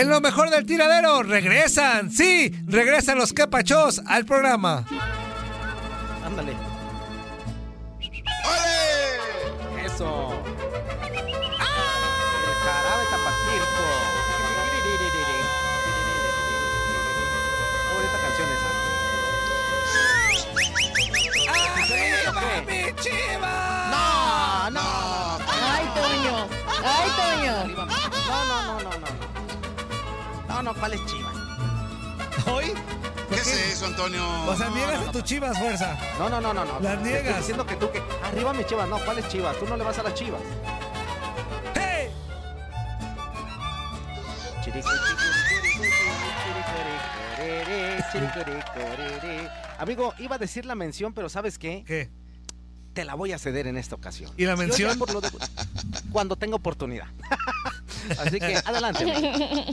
En lo mejor del tiradero, regresan, sí, regresan los capachos al programa. Ándale. No, no, ¿cuál es Chivas? ¿Hoy? ¿Qué es eso, Antonio? O sea, No, niegas no, a tus chivas, fuerza. No, no, no, no, no. Las niegas. Estoy diciendo que tú que arriba mi Chivas, no, ¿cuál es Chivas? Tú no le vas a las Chivas. ¡Hey! Amigo, iba a decir la mención, pero ¿sabes qué? ¿Qué? Te la voy a ceder en esta ocasión. ¿Y la mención? por lo de- Cuando tenga oportunidad. Así que adelante.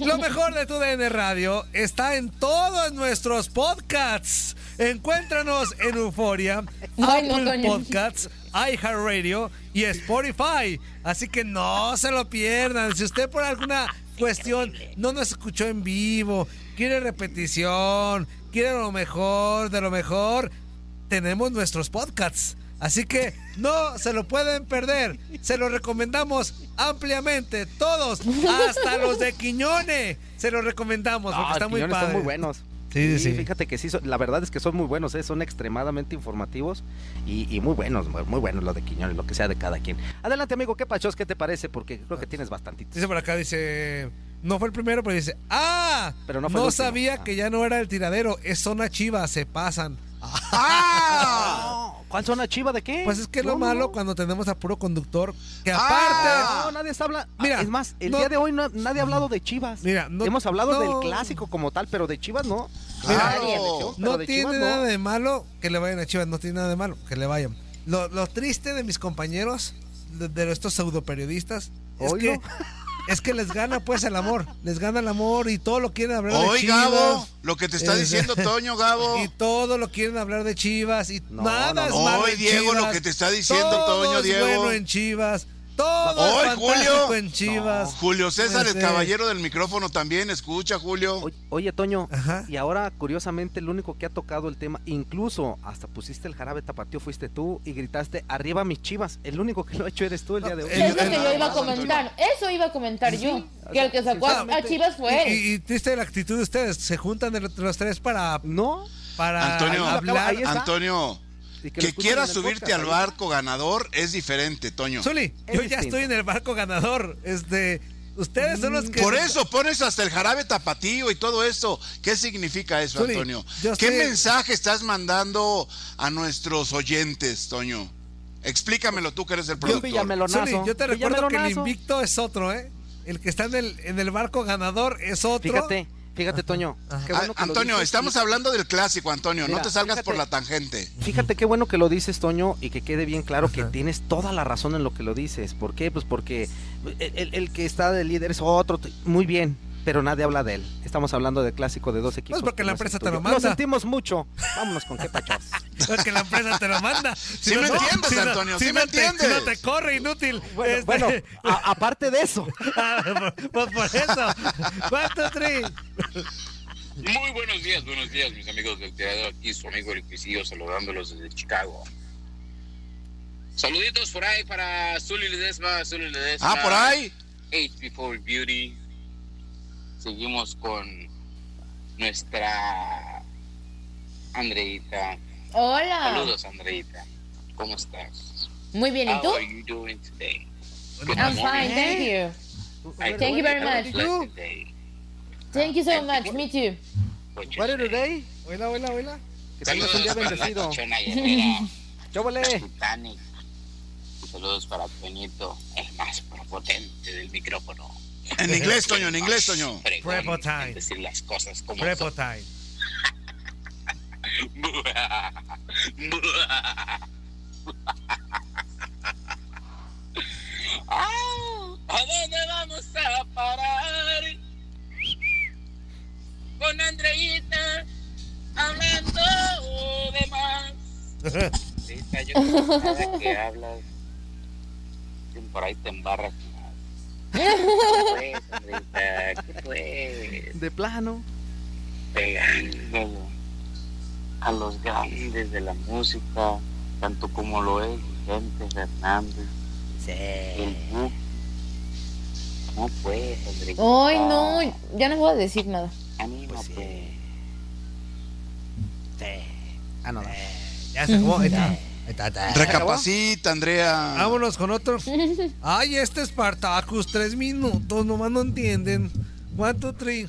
Lo mejor de tu DN Radio está en todos nuestros podcasts. Encuéntranos en Euforia, Apple. Podcasts, iHeartRadio y Spotify. Así que no se lo pierdan. Si usted por alguna cuestión no nos escuchó en vivo, quiere repetición, quiere lo mejor de lo mejor, tenemos nuestros podcasts. Así que no se lo pueden perder. Se lo recomendamos ampliamente. Todos, hasta los de Quiñone. Se los recomendamos porque Ah, está muy Quiñones padre. son muy buenos. Sí, sí, sí. Fíjate que sí, la verdad es que son muy buenos, ¿eh? son extremadamente informativos y, y muy buenos, muy, muy buenos lo de Quiñones, lo que sea de cada quien. Adelante, amigo, ¿qué pachos? ¿Qué te parece? Porque creo que tienes bastantitos. Dice por acá, dice. No fue el primero, pero dice. ¡Ah! Pero no fue el último. sabía Ah. que ya no era el tiradero. Es zona chiva, se pasan. ¡Ah! ¿Cuál zona chiva de qué? Pues es que es lo No, malo no. cuando tenemos a puro conductor. Que Ah. aparte. No, nadie está hablando. Mira, es más, el no- día de hoy nadie ha hablado de Chivas. Mira, no- Hemos hablado del clásico como tal, pero de Chivas no. Claro. No tiene Chivas nada de malo que le vayan a Chivas, no tiene nada de malo que le vayan. Lo, lo triste de mis compañeros, de, de estos pseudo periodistas, es que, es que les gana pues el amor, les gana el amor y todo lo quieren hablar de Hoy, Chivas. Gabo, lo que te está Es- diciendo Toño, Gabo. Y todo lo quieren hablar de Chivas y No, nada no, es malo Hoy, en Diego, lo que te está diciendo Todo Toño, es Diego. bueno en Chivas. Todo Hoy, Julio. en Chivas. Julio César, el caballero del micrófono, también escucha, Julio. Oye, oye, Toño, Ajá. y ahora curiosamente el único que ha tocado el tema, incluso hasta pusiste el jarabe tapatío, fuiste tú y gritaste arriba mis chivas. El único que lo ha hecho eres tú el día de hoy. Es lo que yo iba a comentar. Eso iba a comentar yo. Que el que sacó a. Chivas fue él. Y, y triste la actitud de ustedes. Se juntan los tres para, No, para Antonio, hablar. Antonio, y que, escuchen quieras subirte podcast, al barco ganador es diferente, Toño. Zuli, Es yo ya estoy en el barco ganador. Este, ustedes son los que. Por eso pones hasta el jarabe tapatío y todo eso. ¿Qué significa eso, Zuli, Antonio? yo ¿Qué sé- mensaje estás mandando a nuestros oyentes, Toño? Explícamelo tú que eres el Yo productor. Zuli, yo te recuerdo que el invicto es otro, ¿eh? El que está en el, en el barco ganador es otro. Fíjate, fíjate, Toño. qué Ah, bueno que lo Antonio, dices. estamos Y- hablando del clásico, Antonio. Mira, no te salgas fíjate. por la tangente. Fíjate qué bueno que lo dices, Toño, y que quede bien claro que tienes toda la razón en lo que lo dices. ¿Por qué? Pues porque el, el- el que está de líder es otro. Muy bien, pero nadie habla de él. Estamos hablando del clásico de dos equipos. Pues porque que la no empresa te lo manda. Lo sentimos mucho. Vámonos con qué pachos. Porque la empresa te lo manda. Sí me entiendes, Antonio, sí me no te- entiendes. si no te corre, inútil. Bueno, Este- bueno a- aparte de eso. Ah, pues por eso. ¿Cuánto, Tri? Muy buenos días, buenos días, mis amigos del tirador. Aquí su amigo el Cuisillo saludándolos desde Chicago. Saluditos por ahí para Zully Ledesma, Zully Ledesma. Ah, por ahí. Age Before Beauty. Seguimos con nuestra Andreita. Hola. Saludos, Andreita. ¿Cómo estás? Muy bien, ¿y How tú? are you doing today? I'm fine, thank you. Thank you very much. Thank you so much, me too. What are today? Hola, hola, hola. Que tengas un día bendecido. Chóvale. Titanic. Saludos para Toñito, el más prepotente del micrófono. En inglés, Toño, en inglés, Toño. En decir las cosas como. Ah, ¿A dónde vamos a parar? Con Andreita hablando de más. Andreita, yo que hablas, por ahí te embarras más. pues, Andreita? ¿Qué pues? De plano. A los grandes de la música, tanto como lo es Vicente Fernández, el Buki. No pues, Andreita. Ay, no, ya no voy a decir nada. Anímate. Ah, no, no. Ya se acabó. Está. Recapacita, Andrea. Vámonos con otro. Ay, este Spartacus, tres minutos, nomás no entienden. One, two, three.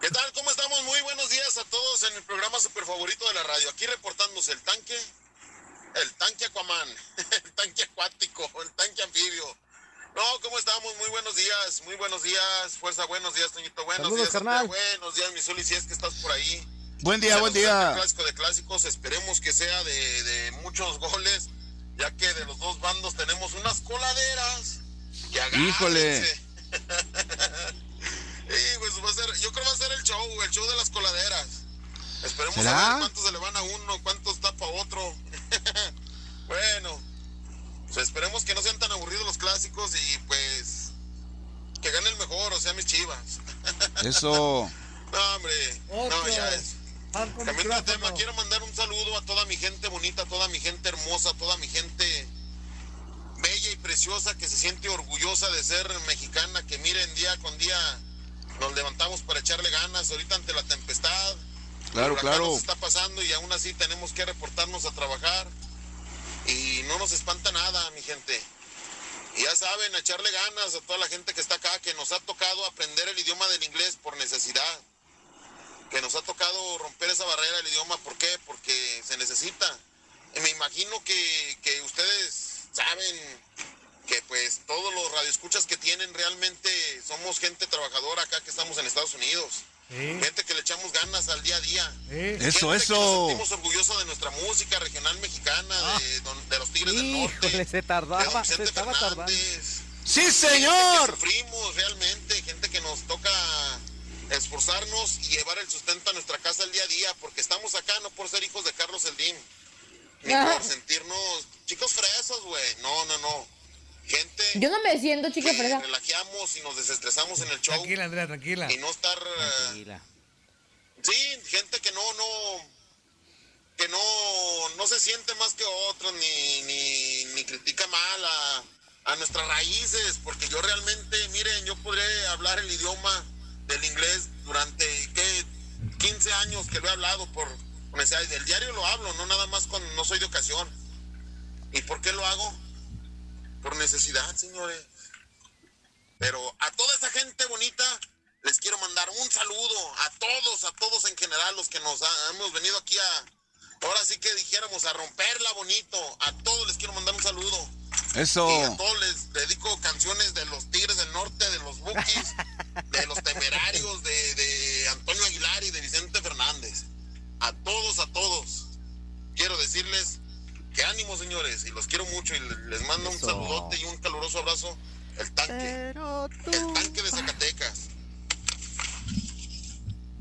¿Qué tal? ¿Cómo estamos? Muy buenos días a todos en el programa super favorito de la radio. Aquí reportándose el tanque, el tanque Aquaman, el tanque acuático, el tanque anfibio. No, ¿cómo estamos? Muy buenos días, muy buenos días. Fuerza, buenos días, Toñito. Buenos Saludos, días, carnal. Buenos días, mi Zuli, si es que estás por ahí. Buen día, buen día. clásico de clásicos, esperemos que sea de, de muchos goles, ya que de los dos bandos tenemos unas coladeras. Que. Híjole. Sí, pues va a ser, yo creo que va a ser el show, el show de las coladeras. Esperemos ¿Será? a ver cuántos se le van a uno, cuántos tapa otro. bueno, pues esperemos que no sean tan aburridos los clásicos y pues que gane el mejor, o sea, mis chivas. Eso. No, hombre, no, ya es. Cambiando de tema, quiero mandar un saludo a toda mi gente bonita, a toda mi gente hermosa, a toda mi gente bella y preciosa que se siente orgullosa de ser mexicana, que miren día con día nos levantamos para echarle ganas ahorita ante la tempestad. Claro, claro. nos está pasando y aún así tenemos que reportarnos a trabajar y no nos espanta nada, mi gente. Y ya saben, a echarle ganas a toda la gente que está acá, que nos ha tocado aprender el idioma del inglés por necesidad que nos ha tocado romper esa barrera del idioma. ¿Por qué? Porque se necesita. Y me imagino que, que ustedes saben que pues todos los radioescuchas que tienen realmente somos gente trabajadora acá que estamos en Estados Unidos. Sí, Gente que le echamos ganas al día a día. sí. Eso, Gente eso. Que nos sentimos orgullosos de nuestra música regional mexicana, de, don- de los Tigres del Norte. Híjole, se de tardaba, don se estaba tardando. ¡Sí, que señor! sufrimos realmente, gente que nos toca esforzarnos y llevar el sustento a nuestra casa el día a día, porque estamos acá no por ser hijos de Carlos Eldín, ni por sentirnos chicos fresos, güey. No, no, no. Gente Yo no me siento chica fresa. relajamos y nos desestresamos en el show Tranquila, Andrea, tranquila. y no estar... eh, Tranquila. Sí, gente que no, no, que no, no se siente más que otros, ni, ni, ni critica mal a, a nuestras raíces, porque yo realmente, miren, yo podré hablar el idioma del inglés durante, ¿qué? 15 años que lo he hablado por necesidad. Del diario lo hablo, no nada más cuando no soy de ocasión. ¿Y por qué lo hago? Por necesidad, señores. Pero a toda esa gente bonita les quiero mandar un saludo a todos, a todos en general, los que nos ha- hemos venido aquí a, ahora sí que dijéramos, a romperla bonito. A todos les quiero mandar un saludo. Eso. Y a todos les dedico canciones de los Tigres del Norte, de los Bukis, de los Temerarios, de, de Antonio Aguilar y de Vicente Fernández. A todos, a todos. Quiero decirles que ánimo, señores, y los quiero mucho y le- les mando un saludote y un caluroso abrazo. El tanque, el tanque de Zacatecas.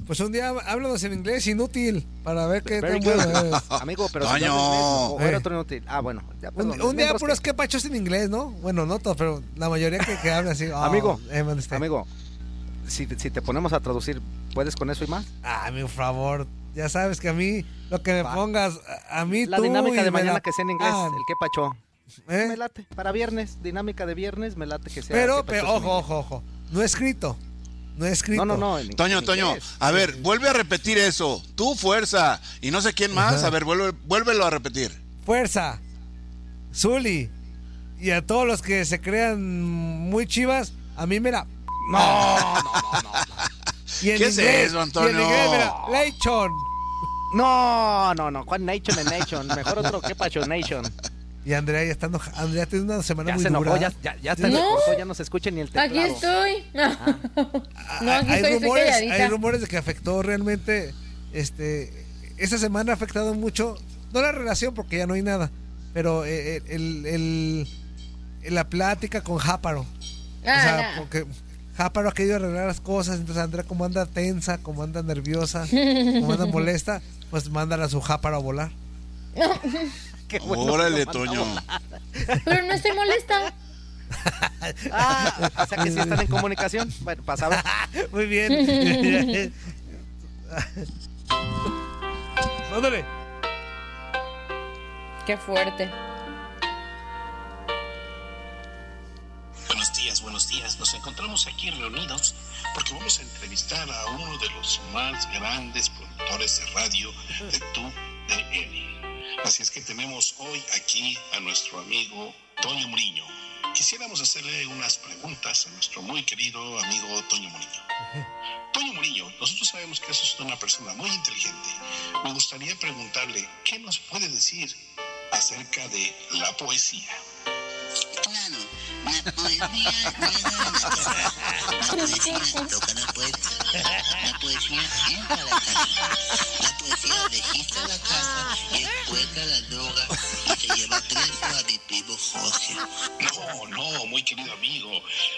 Pues un día háblanos en inglés inútil para ver qué Very tan bueno eres. Amigo, pero si no inglés, Eh. era otro inútil. Ah, bueno. Ya, Un, un día puros que- que pachos en inglés, ¿no? Bueno, no todos, pero la mayoría que, que hablan así. oh, Amigo, eh. Amigo, si, si te ponemos a traducir, ¿puedes con eso y más? Ah, mi favor. Ya sabes que a mí, lo que me Va. pongas, a a mí La tú dinámica de mañana la- que sea en inglés, Ah, el que pacho. ¿eh? Me late. Para viernes, dinámica de viernes, me late que sea. Pero, qué pero, ojo, ojo, ojo. No escrito. No escrito. No, no, no. en- Toño, en Toño, a ver, vuelve a repetir eso. Tu fuerza. Y no sé quién más. Ajá. A ver, vuelve, vuélvelo a repetir. Fuerza. Zuli. Y a todos los que se crean muy chivas, a mí me la. No, no, no, no. Y ¿Qué es inglés, eso, Y en Antonio? inglés, mira, Leichon. No, no, no. ¿Cuál Nation en Nation? Mejor otro que Pacho Nation. Y Andrea ya está enoja- Andrea tiene una semana Ya muy se enojó, dura. ya, ya, ya se No. recortó, ya no se escucha ni el teclado. Aquí estoy. No, no aquí hay estoy, estoy rumores, calladita. hay rumores de que afectó realmente, este, esa semana ha afectado mucho, no la relación porque ya no hay nada, pero eh, eh, el, el- el- la plática con Jáparo. o sea, Ah, no. porque Jáparo ha querido arreglar las cosas, entonces Andrea como anda tensa, como anda nerviosa, como anda molesta, pues mandan a su Jáparo a volar. Qué bueno Órale, Toño. Pero no estoy molesta. Ah, o sea que sí están en comunicación. Bueno, pasaba. Muy bien. Mándale. Qué fuerte. Encontramos aquí reunidos porque vamos a entrevistar a uno de los más grandes productores de radio de tu DN. Así es que tenemos hoy aquí a nuestro amigo Toño Muriño. Quisiéramos hacerle unas preguntas a nuestro muy querido amigo Toño Muriño. Toño Murillo, nosotros sabemos que es una persona muy inteligente. Me gustaría preguntarle, ¿qué nos puede decir acerca de la poesía? Claro, la poesía. La poesía toca la puerta. La poesía entra a la casa. La poesía registra la casa y encuentra la droga y se lleva preso a mi primo Jorge. No, no, muy querido amigo.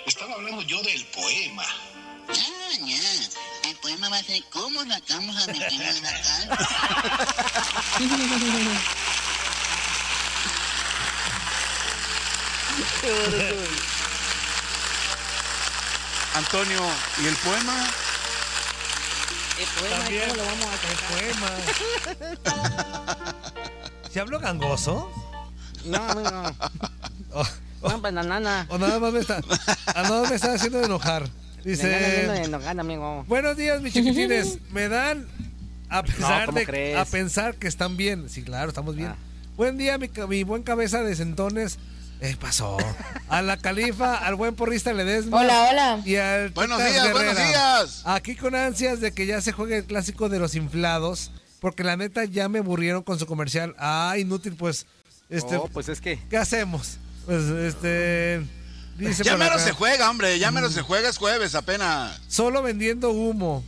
Estaba hablando yo del poema. Ah, ya. El poema va a ser cómo sacamos a mi primo de la casa. Antonio, ¿y el poema? El poema, También. ¿cómo lo vamos a El poema. ¿Se habló gangoso? No, no, no. O, No, bananana. o nada más me está, a nada más me está haciendo enojar. Me Dice, de Nogán, amigo. buenos días, mis chiquitines. Me dan a pesar ¿cómo de crees? a pensar que están bien. Sí, claro, estamos bien. Ah. Buen día, mi, mi buen cabeza de centones. Eh, pasó. A la califa, al buen porrista Ledesma. Hola, hola. Y al Buenos Tucas días, buenos días. Aquí con ansias de que ya se juegue el clásico de los inflados. Porque la neta ya me aburrieron con su comercial. Ah, inútil, pues. Este, Oh, pues es que. ¿Qué hacemos? Pues este. Dice Ya menos se juega, hombre. Ya menos se juega, es jueves apenas. Solo vendiendo humo.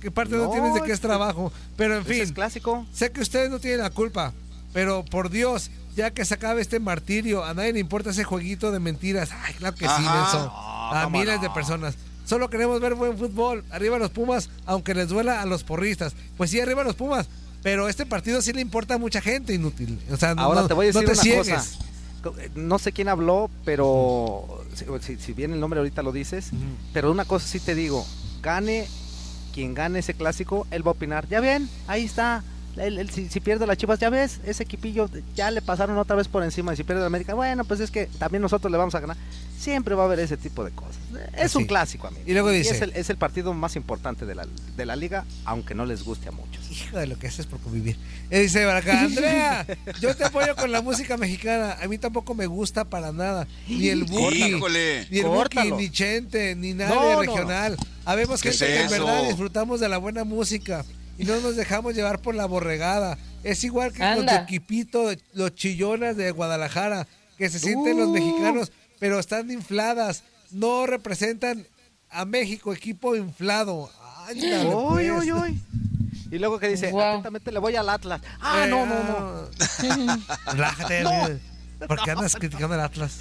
¿Qué parte no, No, tienes de qué es es que- trabajo? Pero en Ese es fin, clásico. sé que ustedes no tienen la culpa. Pero por Dios, ya que se acabe este martirio, a nadie le importa ese jueguito de mentiras. Ay, claro que sí. Nelson. No, a miles no. de personas. Solo queremos ver buen fútbol. Arriba los Pumas, aunque les duela a los porristas. Pues sí, arriba los Pumas. Pero este partido sí le importa a mucha gente, inútil. O sea, Ahora no- te voy a no decir te una ciegues. cosa. No sé quién habló, pero si, si- bien el nombre ahorita lo dices, Ujú. pero una cosa sí te digo, gane quien gane ese clásico, él va a opinar. Ya ven, ahí está. Él- él, si, si pierde las chivas, ya ves, ese equipillo ya le pasaron otra vez por encima. Y si pierde la América, bueno, pues es que también nosotros le vamos a ganar. Siempre va a haber ese tipo de cosas. Es Así. un clásico, amigo. Y luego dice- es, el, es el partido más importante de la, de la liga, aunque no les guste a muchos. Hijo de lo que haces por convivir. Y dice acá, Andrea, yo te apoyo con la música mexicana. A mí tampoco me gusta para nada. Ni el Buki, Híjole. ni el Buki, ni Chente, ni nadie No, no. regional. Habemos ¿Qué gente es que en verdad disfrutamos de la buena música y no nos dejamos llevar por la borregada. Es igual que con tu Anda. equipito, los chillonas de Guadalajara, que se sienten los Uh. mexicanos, pero están infladas. No representan a México, equipo inflado. Ándale, Uy, pues. uy, uy. Y luego que dice, Guau. atentamente le voy al Atlas. Ah, Eh, no, no, no. Relájate, güey. ¿Por qué andas criticando el Atlas?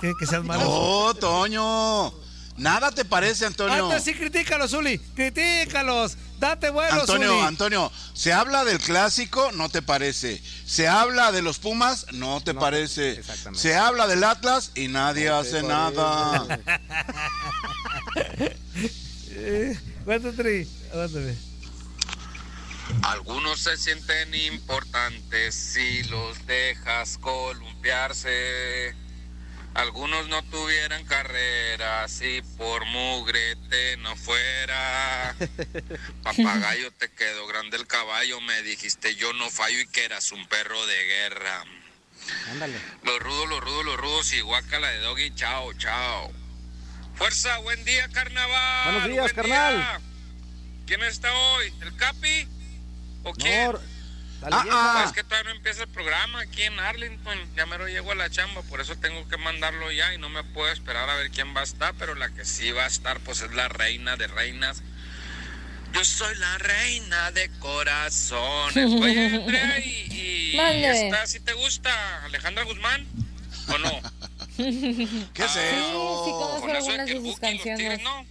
¿Qué, que sean malos. Oh, Toño. Nada te parece, Antonio. Antes sí, critícalos, Zuli. Critícalos. Date vuelo, Antonio, Zuli. Antonio, se habla del clásico, no te parece. Se habla de los Pumas, no te No, parece. exactamente. Se habla del Atlas y nadie No hace nada. Eh, aguántame. Algunos se sienten importantes si los dejas columpiarse. Algunos no tuvieran carrera si por mugre te no fuera. Papagayo te quedó grande el caballo, me dijiste yo no fallo y que eras un perro de guerra. Ándale. Los rudos, los rudos, los rudos y guácala de doggy, chao, chao. Fuerza, buen día, carnaval. Buenos días, buen carnal. día. ¿Quién está hoy? ¿El Capi? ¿O quién? No, Ah, ah. Es que todavía no empieza el programa aquí en Arlington. Ya mero llego a la chamba, por eso tengo que mandarlo ya y no me puedo esperar a ver quién va a estar, pero la que sí va a estar pues es la reina de reinas. Yo soy la reina de corazones. Oye, Andrea, y, y esta sí te gusta, Alejandra Guzmán, ¿o no? ¿Qué es Sí, sí eso? conozco Con eso de algunas de sus los canciones. Tigres, no.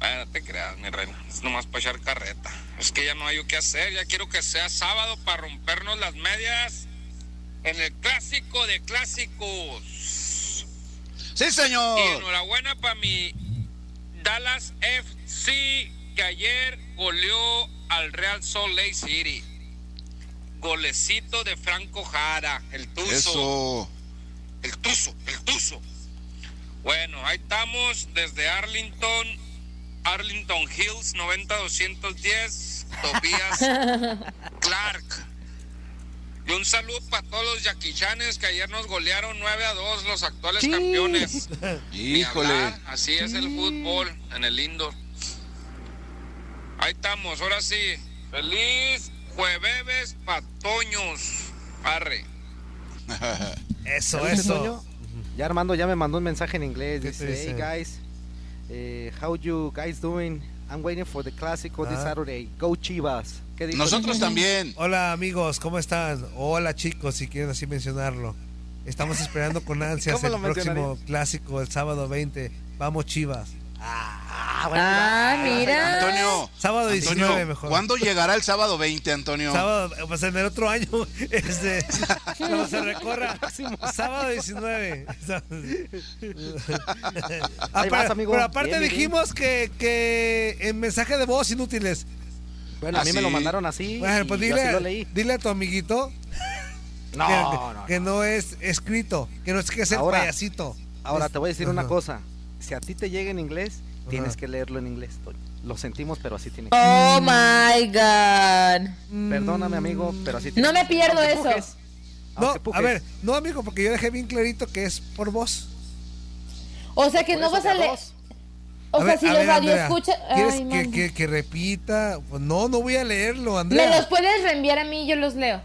Ah, no te creas, mi reina. Es nomás para echar carreta. Es que ya no hay yo qué hacer. Ya quiero que sea sábado para rompernos las medias en el clásico de clásicos. Sí, Y señor. enhorabuena para mi Dallas FC que ayer goleó al Real Salt Lake City. Golecito de Franco Jara, el Tuzo. Eso. El Tuzo, el Tuzo. Bueno, ahí estamos desde Arlington, Arlington Hills 90210, Tobías Clark. Y un saludo para todos los yaquichanes que ayer nos golearon 9 a 2, los actuales Sí. campeones. Híjole. hablar, así es el fútbol en el indoor. Ahí estamos, ahora sí. Feliz jueves patoños. Arre. Eso, ¿Ya viste, eso. Toño? Ya Armando ya me mandó un mensaje en inglés. ¿Qué te Dice, hey guys, eh, how you guys doing? I'm waiting for the Clásico this Ah. Saturday. Go Chivas. ¿Qué dijo? Nosotros también. Hola amigos, ¿cómo están? Hola chicos, si quieren así mencionarlo. Estamos esperando con ansias ¿Cómo el próximo clásico, el sábado 20. Vamos Chivas. Ah, bueno, Ah, ya. mira. Antonio. Sábado 19 Antonio, mejor. ¿cuándo llegará el sábado 20, Antonio? Sábado, pues en el otro año, este, cuando se recorra. Sábado 19. Ah, pero, vas, amigo. pero aparte Bien, bien, dijimos que, que en mensaje de voz inútiles. Bueno, a mí Ah, me lo mandaron así. Bueno, pues así dile, lo leí. dile a tu amiguito No, que, no, que no. no es escrito, que no es que es el Ahora- payasito. Ahora Es- te voy a decir una cosa. Si a ti te llega en inglés, tienes que leerlo en inglés. Toño. Lo sentimos, pero así tiene que Oh my God. Perdóname, amigo, pero así tiene No me pierdo eso. pujes, No, a ver, no amigo, porque yo dejé bien clarito que es por voz. O sea que Por no vas a leer. O A sea, ver, si los ver, radio Andrea, escucha. ¿Quieres Ay, que, que- que repita? No, no voy a leerlo, Me Andrea. los puedes reenviar a mí y yo los leo.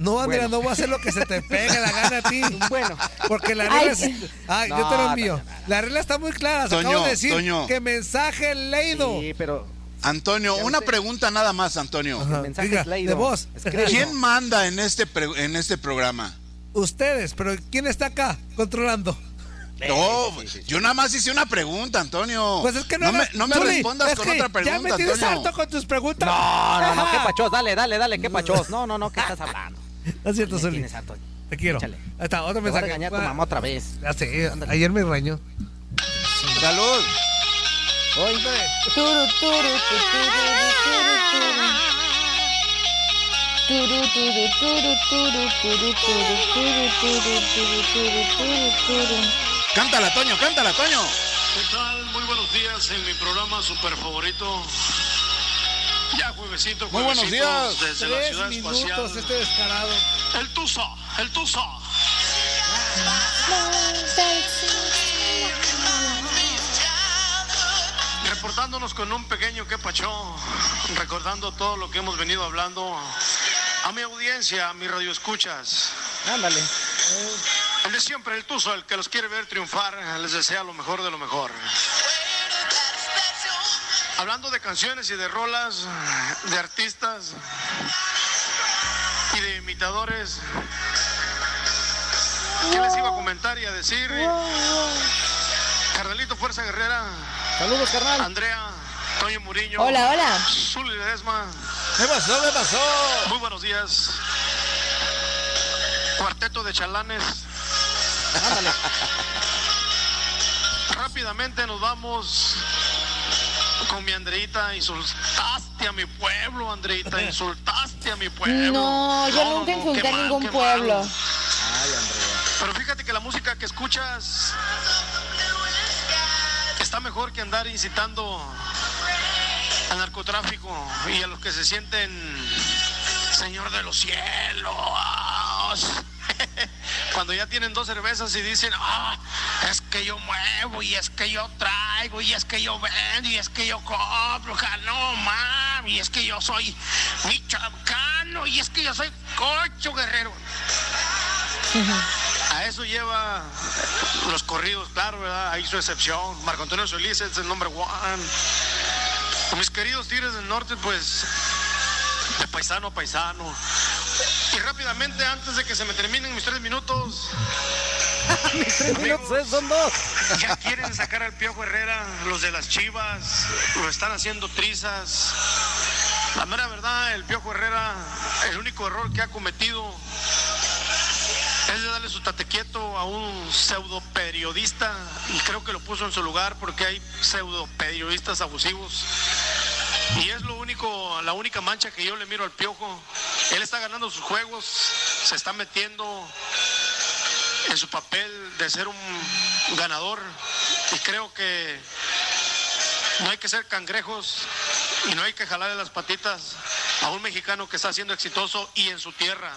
No, Andrea, Bueno. no voy a hacer lo que se te pegue la gana a ti. Bueno, Porque la Ay, regla es... Ay, yo te lo envío. no, no, no. La regla está muy clara. Se Toño, acabo de decir Toño. que mensaje leído. sí, pero Antonio, Ya una pregunta nada más, Antonio. Ajá. el mensaje Diga, es leído. de. Escrito. ¿Quién manda en este, pre- en este programa? Ustedes, pero ¿quién está acá controlando? No, yo nada más hice una pregunta, Antonio. Pues es que no, no me, no me Zuli, respondas es con otra Ya pregunta, me tienes Antonio. harto con tus preguntas. No, no, no, qué pachos, dale, dale, dale, qué pachos. No, no, no, ¿qué estás hablando? No es cierto, Soli. Te quiero. Ahí está, otro mensaje. Te voy a regañar a tu mamá otra vez. Ayer me regañó. ¡Salud! ¡Oíme! Turu, turu, turu, turu, Cántala, Toño, cántala, Toño. ¿Qué tal? Muy buenos días en mi programa super favorito ya juevesito, Muy buenos días. Desde la ciudad minutos espacial. este descarado. El Tusa, el Tusa. Reportándonos con un pequeño que pachó, recordando todo lo que hemos venido hablando a mi audiencia, a mis radioescuchas. Ándale. El de siempre, el Tuzo, el que los quiere ver triunfar, les desea lo mejor de lo mejor. Hablando de canciones y de rolas, de artistas y de imitadores, ¿qué les iba a comentar y a decir? Carnalito Fuerza Guerrera, Saludos, carnal. Andrea, Toño Muriño, Hola, hola. Zuli Ledesma, ¿Qué pasó? ¿Qué pasó? muy buenos días. Cuarteto de chalanes. Ándale. Rápidamente nos vamos con mi Andreita. Insultaste a mi pueblo, Andreita. Insultaste a mi pueblo. No, yo nunca insulté qué a ningún pueblo. mal. Pero fíjate que la música que escuchas está mejor que andar incitando al narcotráfico y a los que se sienten Señor de los cielos. Cuando ya tienen dos cervezas y dicen, ah, es que yo muevo y es que yo traigo y es que yo vendo y es que yo compro, no mami, y es que yo soy michoacano y es que yo soy cocho guerrero. A eso lleva los corridos, claro, ¿verdad? Hay su excepción. Marco Antonio Solís es el number one. Mis queridos Tigres del Norte, pues, de paisano a paisano. Y rápidamente, antes de que se me terminen mis tres minutos, Tres son dos. ya quieren sacar al Piojo Herrera, los de las Chivas, lo están haciendo trizas. La mera verdad, el Piojo Herrera, el único error que ha cometido es de darle su tate quieto a un pseudo periodista y creo que lo puso en su lugar porque hay pseudo periodistas abusivos. Y es lo único, la única mancha que yo le miro al piojo. Él está ganando sus juegos, se está metiendo en su papel de ser un ganador y creo que no hay que ser cangrejos y no hay que jalarle las patitas a un mexicano que está siendo exitoso y en su tierra.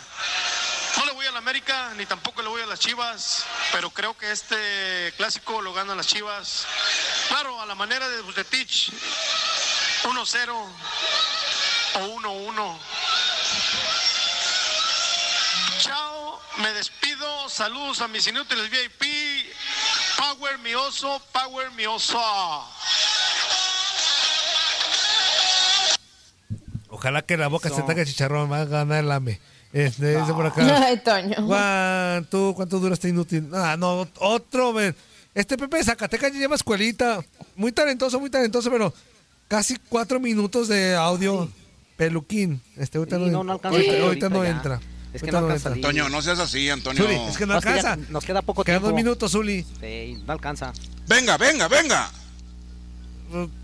No le voy a la América ni tampoco le voy a las Chivas, pero creo que este clásico lo ganan las Chivas. Claro, a la manera de Bucetich, 1-0 o 1-1. Chao, me despido. Saludos a mis inútiles VIP. Power mi oso, power mi oso. Ojalá que la boca se taque chicharrón, va a ganar el AME. Este, dice por acá. Ay, Toño. ¿Cuánto, ¿Cuánto dura este inútil? Ah, no, otro, ven. Este Pepe de Zacatecas ya lleva escuelita. Muy talentoso, muy talentoso, pero casi cuatro minutos de audio. Peluquín. Este ahorita Sí, no, no, no alcanza ahorita, ahorita ahorita no ya. Es que no alcanza. Antonio, no seas así, Antonio. Zuli, es que no No, es que ya alcanza. nos queda poco Quedan tiempo. dos minutos, Zuli. Sí, no alcanza. Venga, venga, venga.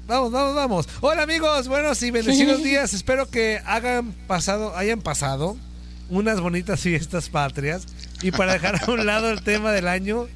Vamos, vamos, vamos. Hola amigos, buenos y bendecidos días. Espero que hagan pasado, hayan pasado unas bonitas fiestas patrias. Y para dejar a un lado el tema del año,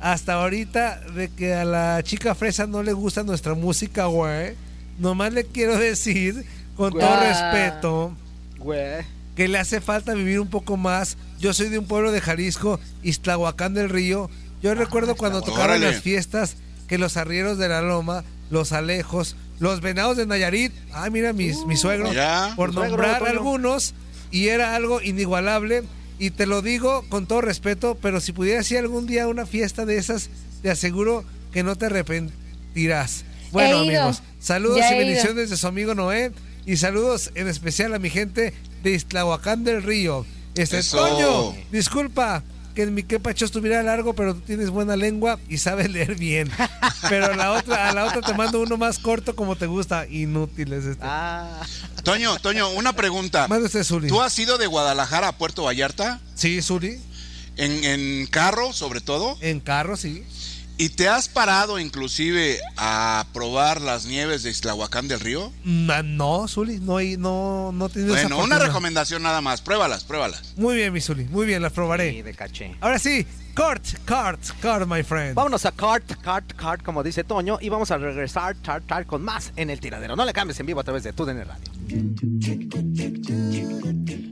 hasta ahorita de que a la chica fresa no le gusta nuestra música, güey. Nomás le quiero decir, con todo respeto, Güey. Que le hace falta vivir un poco más. Yo soy de un pueblo de Jalisco, Iztlahuacán del Río. Yo recuerdo cuando tocaban Órale. las fiestas que los arrieros de la loma, los alejos, los venados de Nayarit, ah, mira mis, mi suegro, Ya. por suegro, nombrar algunos, y era algo inigualable. Y te lo digo con todo respeto, pero si pudieras ir algún día a una fiesta de esas, te aseguro que no te arrepentirás. Bueno, amigos, saludos Ya y bendiciones de su amigo Noé. Y saludos en especial a mi gente de Iztlahuacán del Río. Este Eso. Toño, disculpa que en mi quepacho estuviera largo, pero tú tienes buena lengua y sabes leer bien. Pero a la otra, a la otra te mando uno más corto como te gusta. Inútil es este. Ah, Toño, Toño, una pregunta. Mande usted, Zuli. ¿Tú has ido de Guadalajara a Puerto Vallarta? Sí, Zuli. En, en carro, sobre todo. En carro, sí. ¿Y te has parado inclusive a probar las nieves de Islahuacán del Río? Mm, ah, No, Zuli, no, he- no, no he tenido esa Bueno, una recomendación nada más. Pruébalas, pruébalas. Muy bien, mi Zuli, muy bien, las probaré. sí, de caché. Ahora sí, Kurt, Kurt, Kurt, my friend. Vámonos a Cart, Cart, Cart, como dice Toño, y vamos a regresar tar, tar, con más en el tiradero. No le cambies en vivo a través de TUDN Radio.